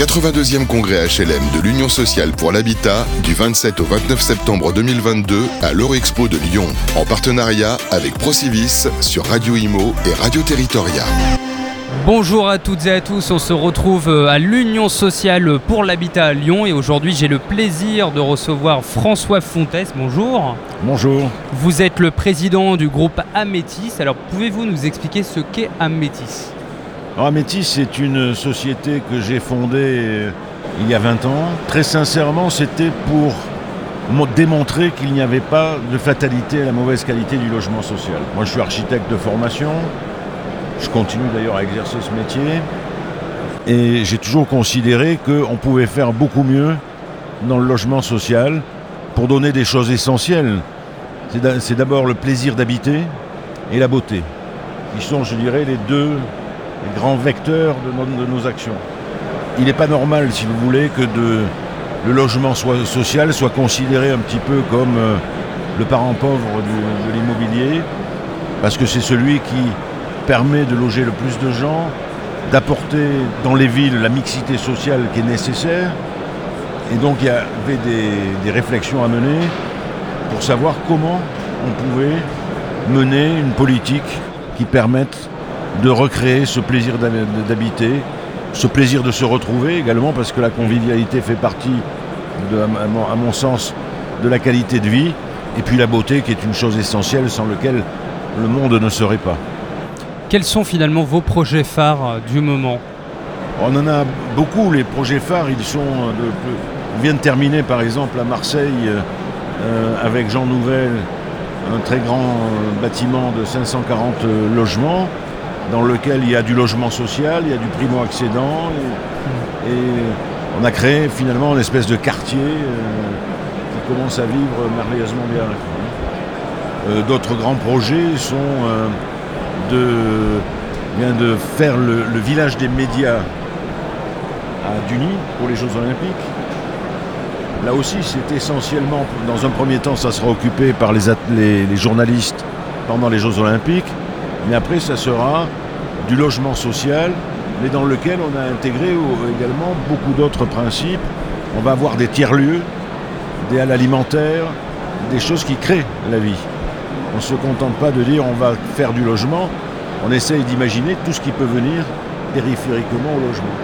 82e congrès HLM de l'Union sociale pour l'habitat du 27 au 29 septembre 2022 à l'Eurexpo de Lyon, en partenariat avec Procivis sur Radio Imo et Radio Territoria. Bonjour à toutes et à tous, on se retrouve euh, à l'Union sociale pour l'habitat à Lyon et aujourd'hui j'ai le plaisir de recevoir François Fontes. Bonjour. Bonjour. Vous êtes le président du groupe Amétis. Alors pouvez-vous nous expliquer ce qu'est Amétis? Amétis, c'est une société que j'ai fondée euh, il y a 20 ans. Très sincèrement, c'était pour démontrer qu'il n'y avait pas de fatalité à la mauvaise qualité du logement social. Moi, je suis architecte de formation. Je continue d'ailleurs à exercer ce métier. Et j'ai toujours considéré qu'on pouvait faire beaucoup mieux dans le logement social pour donner des choses essentielles. C'est d'abord le plaisir d'habiter et la beauté, qui sont, je dirais, les deux grands vecteurs de nos, actions. Il n'est pas normal, si vous voulez, que le logement social soit considéré un petit peu comme euh, le parent pauvre de l'immobilier, parce que c'est celui qui permet de loger le plus de gens, d'apporter dans les villes la mixité sociale qui est nécessaire. Et donc il y avait des, réflexions à mener pour savoir comment on pouvait mener une politique qui permette de recréer ce plaisir d'habiter, ce plaisir de se retrouver également, parce que la convivialité fait partie, à, mon, sens, de la qualité de vie, et puis la beauté qui est une chose essentielle sans laquelle le monde ne serait pas. Quels sont finalement vos projets phares euh, du moment? On en a beaucoup, les projets phares, ils sont... Euh, on vient de terminer par exemple à Marseille euh, avec Jean Nouvel un très grand bâtiment de 540 logements dans lequel il y a du logement social, il y a du primo-accédant et, on a créé finalement une espèce de quartier qui commence à vivre merveilleusement bien. D'autres grands projets sont de, de faire le, village des médias à Duny pour les Jeux Olympiques. Là aussi, c'est essentiellement, dans un premier temps, ça sera occupé par les, journalistes pendant les Jeux Olympiques, mais après, ça sera du logement social, mais dans lequel on a intégré également beaucoup d'autres principes. On va avoir des tiers-lieux, des halles alimentaires, des choses qui créent la vie. On ne se contente pas de dire on va faire du logement, on essaye d'imaginer tout ce qui peut venir périphériquement au logement.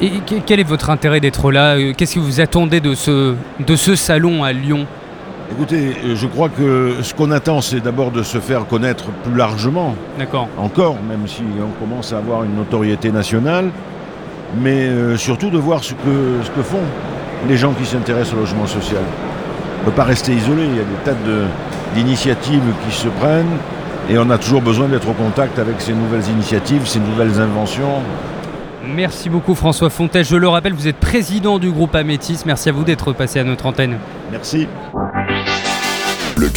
Et quel est votre intérêt d'être là? Euh, Qu'est-ce que vous attendez de ce, de ce salon à Lyon? Écoutez, euh, je crois que ce qu'on attend, c'est d'abord de se faire connaître plus largement. D'accord. Encore, même si on commence à avoir une notoriété nationale, mais euh, surtout de voir ce que, ce que font les gens qui s'intéressent au logement social. On ne peut pas rester isolé, il y a des tas d'initiatives qui se prennent, et on a toujours besoin d'être au contact avec ces nouvelles initiatives, ces nouvelles inventions. Merci beaucoup François Fontaine. Je le rappelle, vous êtes président du groupe Amétis. Merci à vous d'être passé à notre antenne. Merci.